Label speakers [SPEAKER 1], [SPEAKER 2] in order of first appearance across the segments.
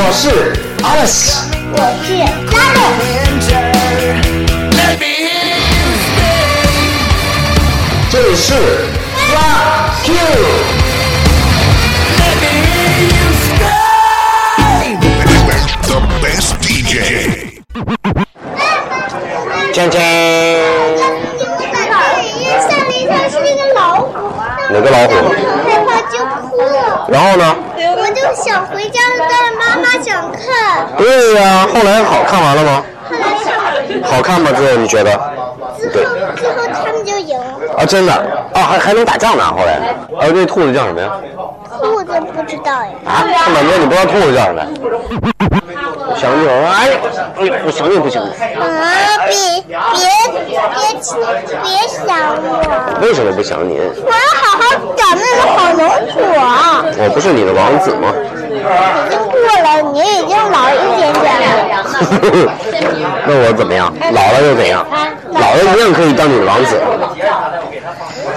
[SPEAKER 1] 我是 Alice，
[SPEAKER 2] 我是拉蕾，
[SPEAKER 1] 这里是 Rock You。
[SPEAKER 3] The best DJ.
[SPEAKER 1] 锵锵，
[SPEAKER 2] 吓了一跳，是那个老虎，
[SPEAKER 1] 哪个老虎？
[SPEAKER 2] 害怕就哭了。
[SPEAKER 1] 然后呢？
[SPEAKER 2] 我们就想回家，但是妈妈想看。
[SPEAKER 1] 对呀、后来好看完了吗？
[SPEAKER 2] 后来上
[SPEAKER 1] 好看吗？之后你觉得？
[SPEAKER 2] 之后，最后他们就赢了。
[SPEAKER 1] 啊，真的啊，还还能打仗呢。后来，啊，那兔子叫什么呀？
[SPEAKER 2] 兔子不知道呀。
[SPEAKER 1] 啊，看半天你不知道兔子叫什么呀？想你了，哎，哎我想你不行。
[SPEAKER 2] 啊，别别别别想我，
[SPEAKER 1] 为什么不想你？
[SPEAKER 2] 我要好好找那个好龙果。
[SPEAKER 1] 我不是你的王子吗？
[SPEAKER 2] 已经过了，你已经老一点点了。
[SPEAKER 1] 那我怎么样？老了又怎样？老了一样可以当你的王子。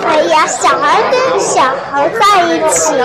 [SPEAKER 2] 哎呀，小孩跟小孩在一起呀。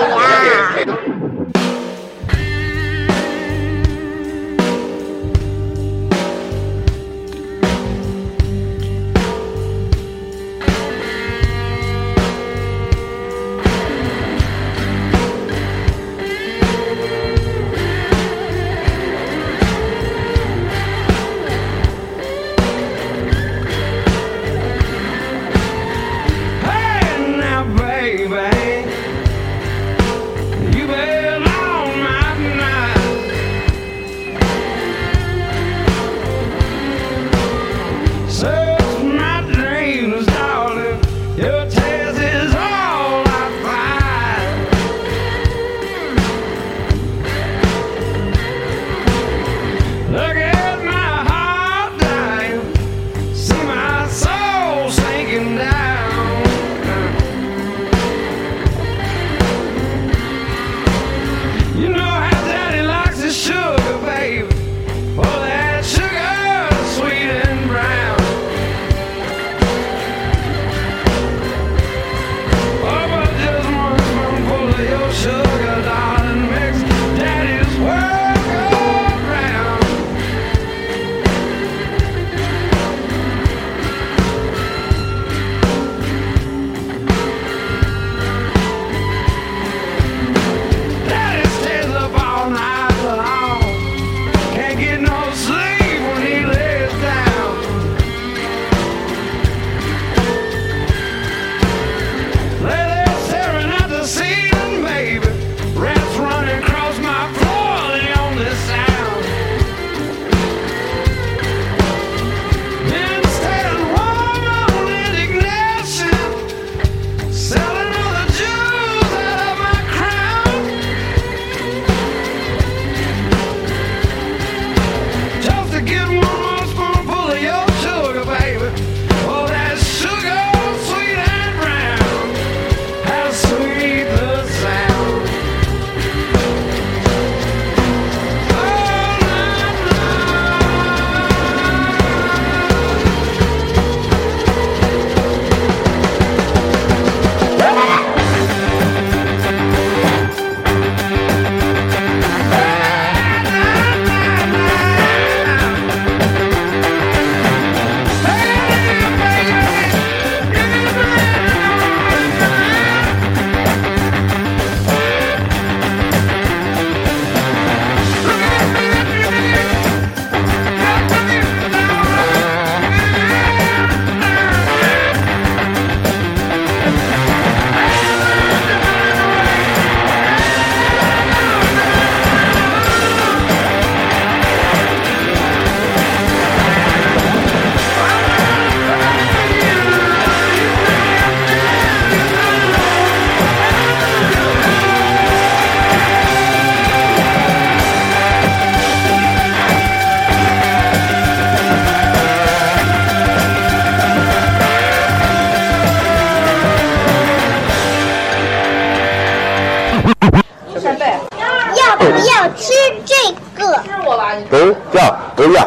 [SPEAKER 2] 不要，
[SPEAKER 1] 不要，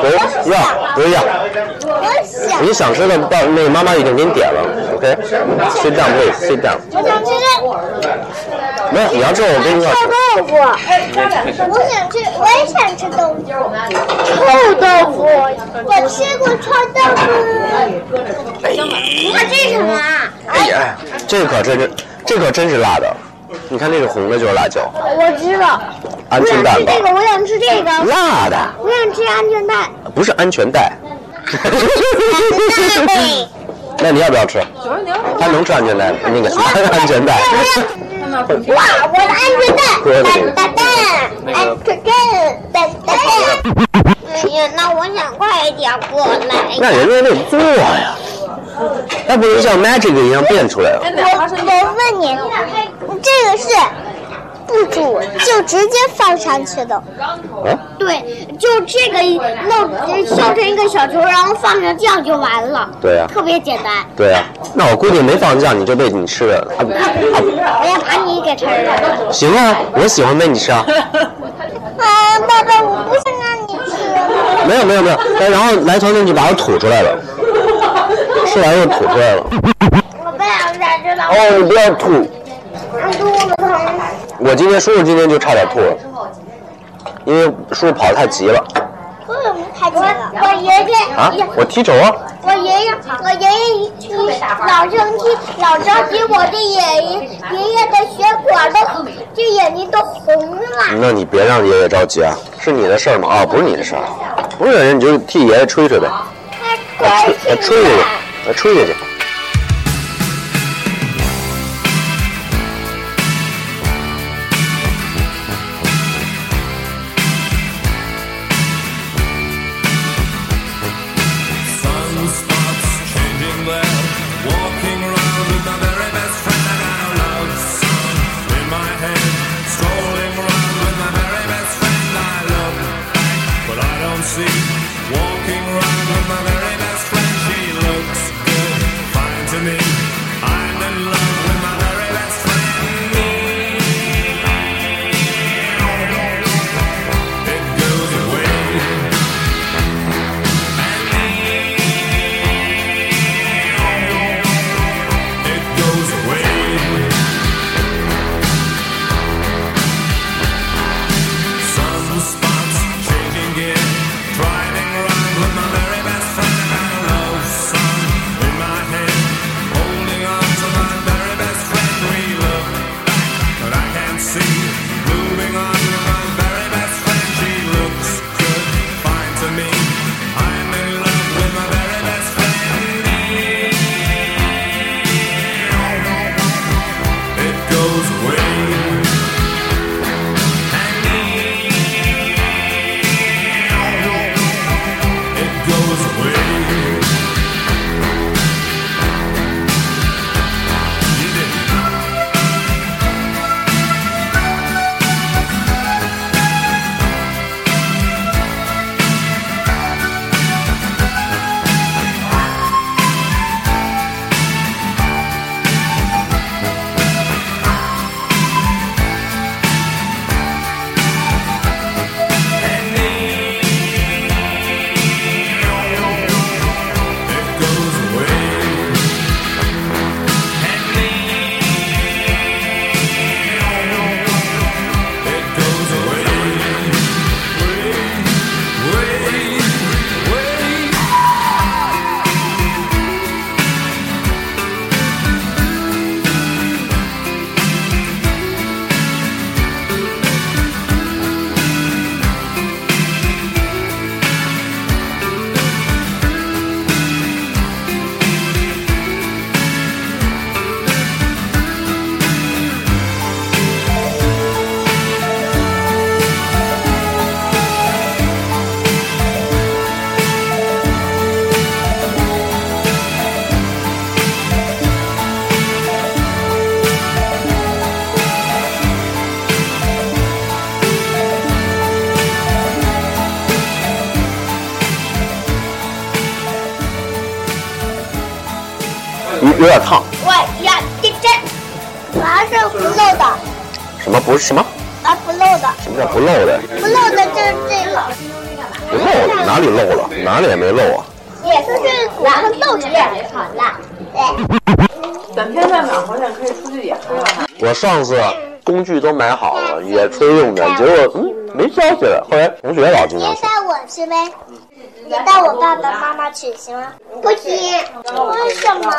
[SPEAKER 1] 不要，不要。
[SPEAKER 2] 我想，
[SPEAKER 1] 你想吃的，到那个妈妈已经给你点了，OK？Sit down, please. Sit down.
[SPEAKER 2] 我想吃这。
[SPEAKER 1] 没有，你要吃我给你
[SPEAKER 3] 臭。豆腐，我想吃，我也想吃豆腐。臭豆腐，我吃过臭豆腐。哇，这是什么啊？
[SPEAKER 1] 哎呀，这可真是，这可真是辣的。你看那个红的就是辣椒，
[SPEAKER 3] 我知道。
[SPEAKER 1] 鹌
[SPEAKER 3] 我想
[SPEAKER 1] 鹑蛋吧
[SPEAKER 3] 吃这，个，我想吃这个，
[SPEAKER 1] 辣的，
[SPEAKER 3] 我想吃安全带。
[SPEAKER 1] 不是安全带。那你要不要吃？他能吃安全带吗？那个什么 安全带？
[SPEAKER 3] 哇，我的安全带，蛋蛋蛋，鹌鹑蛋，蛋蛋。哎呀，那我想快一点过来。
[SPEAKER 1] 那人家得做呀，那不能像 magic 一样变出来了。
[SPEAKER 3] 我我问你，这个是不煮就直接放上去的？
[SPEAKER 1] 啊？
[SPEAKER 3] 对，就这个弄削成一个小球，然后放上酱就完了。
[SPEAKER 1] 对呀
[SPEAKER 3] 特别简单。
[SPEAKER 1] 对呀、那我估计没放酱，你就被你吃了。
[SPEAKER 3] 我要把你给吃了。
[SPEAKER 1] 行啊，我喜欢被你吃啊。
[SPEAKER 3] 啊，爸爸，我不想让你吃。
[SPEAKER 1] 没有没有没有，哎然后来头呢，你把我吐出来了，吃完又吐出来了。
[SPEAKER 3] 我不想再吃了，
[SPEAKER 1] 哦，你不要吐。我今天叔叔今天就差点吐了，因为叔叔跑得太急了
[SPEAKER 3] 为什么太急了？我爷爷
[SPEAKER 1] 啊！我踢球啊！
[SPEAKER 3] 我爷爷，我爷爷一踢老生气，老着急，我的爷爷爷爷的血管都，这眼睛都红了。
[SPEAKER 1] 那你别让爷爷着急啊，是你的事儿吗？啊，不是你的事儿，不是人你就替爷爷吹吹呗，吹来吹来吹下去。
[SPEAKER 2] See. Walking around with my very best friend. She looks good, fine to me.
[SPEAKER 1] 有有点烫，
[SPEAKER 3] 我要地震，我还是不漏的，
[SPEAKER 1] 什么不是什么？
[SPEAKER 3] 啊不漏的，
[SPEAKER 1] 什么叫不漏的？
[SPEAKER 3] 不漏的就是这个，
[SPEAKER 1] 不漏了，哪里漏了？哪里也没漏啊。
[SPEAKER 3] 也是这土上漏着点好了。对，
[SPEAKER 4] 咱天在哪儿好像可以出去野炊了。
[SPEAKER 1] 我上次工具都买好了，野炊用的，结果嗯没消息了。后来同学老经常说，
[SPEAKER 3] 你带我去呗，你带我爸爸妈妈去行吗？不行，为什么？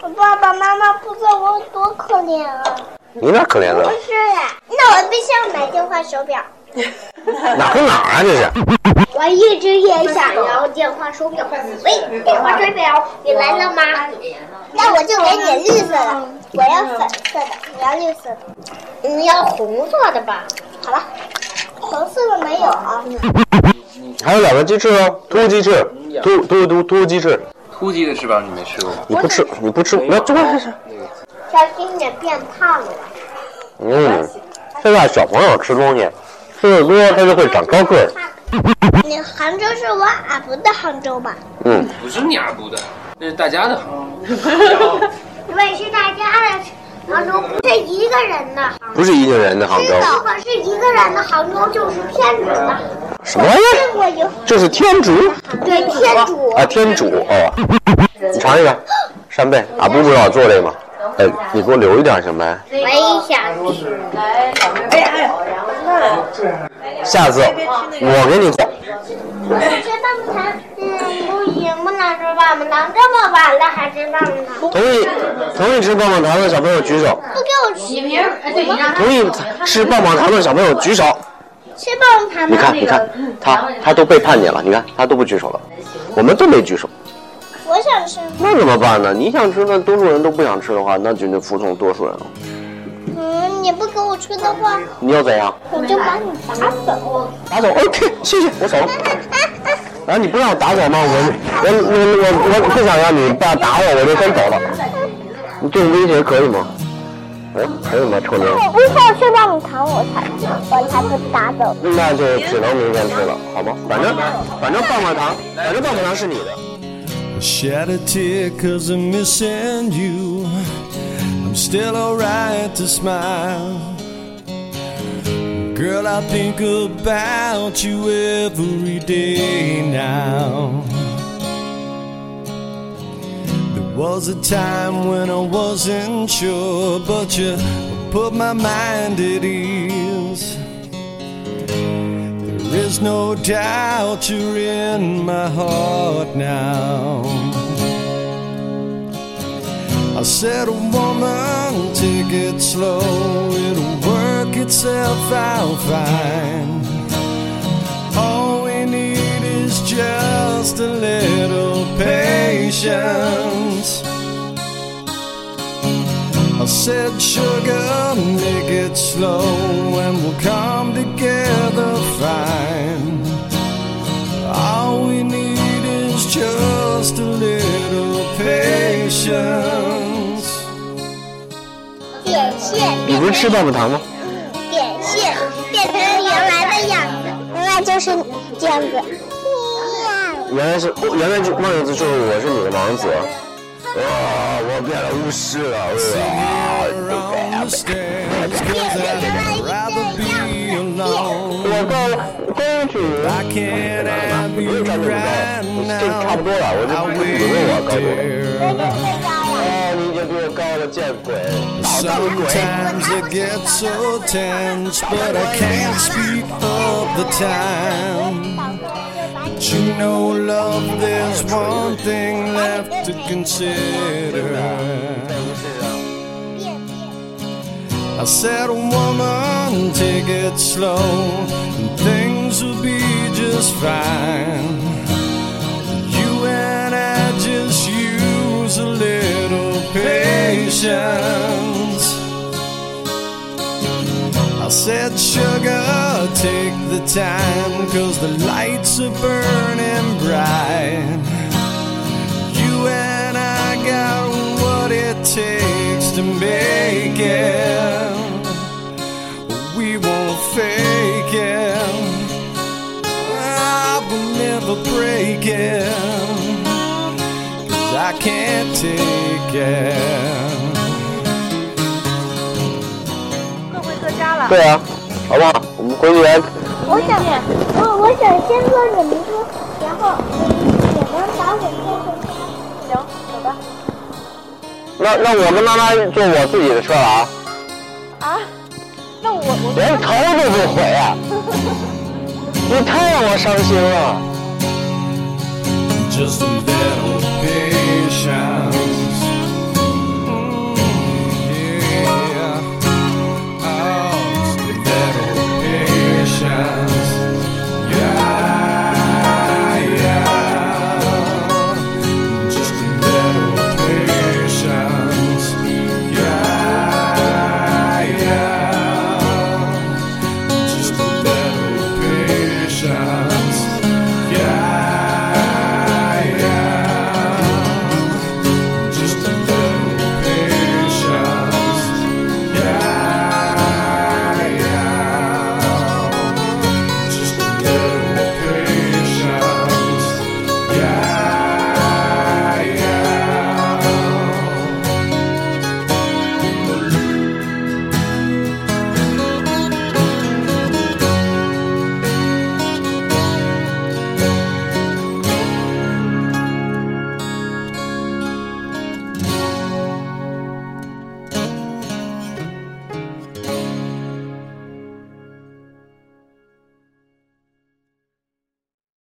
[SPEAKER 3] 我爸爸妈妈不在，我多可怜啊！
[SPEAKER 1] 你哪可怜了？不？
[SPEAKER 3] 是呀，那我必须要买电话手表。
[SPEAKER 1] 哪 跟哪儿啊这是？
[SPEAKER 3] 我一直也想要电话手表。喂，电话手表，你来了吗？那我就给你绿色的，我要粉色的，你要绿色的，你要红色的吧？好了，红色的没有啊。
[SPEAKER 1] 还有两个鸡翅哦，秃鸡翅，秃秃秃秃鸡翅，
[SPEAKER 4] 秃鸡的翅膀你没吃过？
[SPEAKER 1] 你不吃你不吃，来这这是。
[SPEAKER 3] 小心点变胖了。
[SPEAKER 1] 嗯，现在小朋友吃东西吃的多，他就会长高个儿。
[SPEAKER 3] 你杭州是我俺不的杭州吧？
[SPEAKER 1] 嗯，
[SPEAKER 4] 不是你阿布的，那是大家的杭州。
[SPEAKER 3] 因为是大家的杭州，不是一个人的。
[SPEAKER 1] 不是一个人的杭州，
[SPEAKER 3] 如果是一个人的杭州，就是天主的。
[SPEAKER 1] 什么玩意儿？
[SPEAKER 3] 见过有
[SPEAKER 1] 这是天竺
[SPEAKER 3] 对天主。
[SPEAKER 1] 啊，天主哦。你尝一个，扇贝，阿布不知道做这个吗？哎，你给我留一点行呗？
[SPEAKER 3] 我也想吃。
[SPEAKER 1] 下次我给你做。
[SPEAKER 3] 吃棒棒糖，嗯，不能吃棒棒糖，这么晚了还吃棒棒糖，
[SPEAKER 1] 同意同意吃棒棒糖的小朋友举手。
[SPEAKER 3] 不给我吃。
[SPEAKER 1] 同意吃棒棒糖的小朋友举手。
[SPEAKER 3] 吃棒棒糖吗？
[SPEAKER 1] 你看，你看，他他都背叛你了，你看他都不举手了，我们都没举手，
[SPEAKER 3] 我想吃。
[SPEAKER 1] 那怎么办呢？你想吃，那多数人都不想吃的话，那就得服从多数人了。
[SPEAKER 3] 嗯，你不给我吃的话，
[SPEAKER 1] 你要怎样？
[SPEAKER 3] 我就把你打走。
[SPEAKER 1] 打走？OK，谢谢，我走了。然后你不让我打走吗？我我我我我不想让你爸打我，我就先走了。你这种威胁可以吗？哎，还有吗？臭妞？
[SPEAKER 3] 我不想吃棒棒糖，我才我才不打走。
[SPEAKER 1] 那就只能明天吃了，好吗？反正反正棒棒糖，反正棒棒糖是你的。
[SPEAKER 2] Shed a tear cause I'm missing you. I'm still alright to smile. Girl, I think about you every day now. There was a time when I wasn't sure, but you put my mind at ease. There is no doubt you're in my heart now. I said, a woman, take it slow, itself out fine. All we need is just a little patience. I said, sugar, make it slow and we'll come together fine. All we need is just a little patience.
[SPEAKER 3] 点线
[SPEAKER 1] 你不是吃棒棒糖吗？
[SPEAKER 3] 变成原来的样子，原来就是这样子。
[SPEAKER 1] 原来是，哦原来子就是我是你的王子。哇，我变了巫师了！哇
[SPEAKER 2] the，stairs, cause I'd rather be alone.
[SPEAKER 1] 我告公主
[SPEAKER 2] ，I can't have
[SPEAKER 1] 不用穿这么高，这差不.多了，我就不比我高多 见鬼！捣蛋鬼！
[SPEAKER 2] Sometimes it gets so tense, but I can't speak of the time. But you know, love, there's one thing left to consider. I said, woman, take it slow, and things will be just fine. You and I just use a little patience. I said, sugar, take the time, cause the lights are burning bright. You and I got what it takes to make it. We won't fake it. I will never break it. I can't take it.
[SPEAKER 5] 各回各家了。
[SPEAKER 1] 对啊，好不好？我们回去来，
[SPEAKER 3] 我想，我我想先坐你们车，然后你们把我送回家。
[SPEAKER 5] 行，走吧。
[SPEAKER 1] 那那我跟妈妈坐我自己的车了啊。
[SPEAKER 5] 啊，那我
[SPEAKER 1] 连头都不回啊！你太让我伤心了。
[SPEAKER 2] Just that old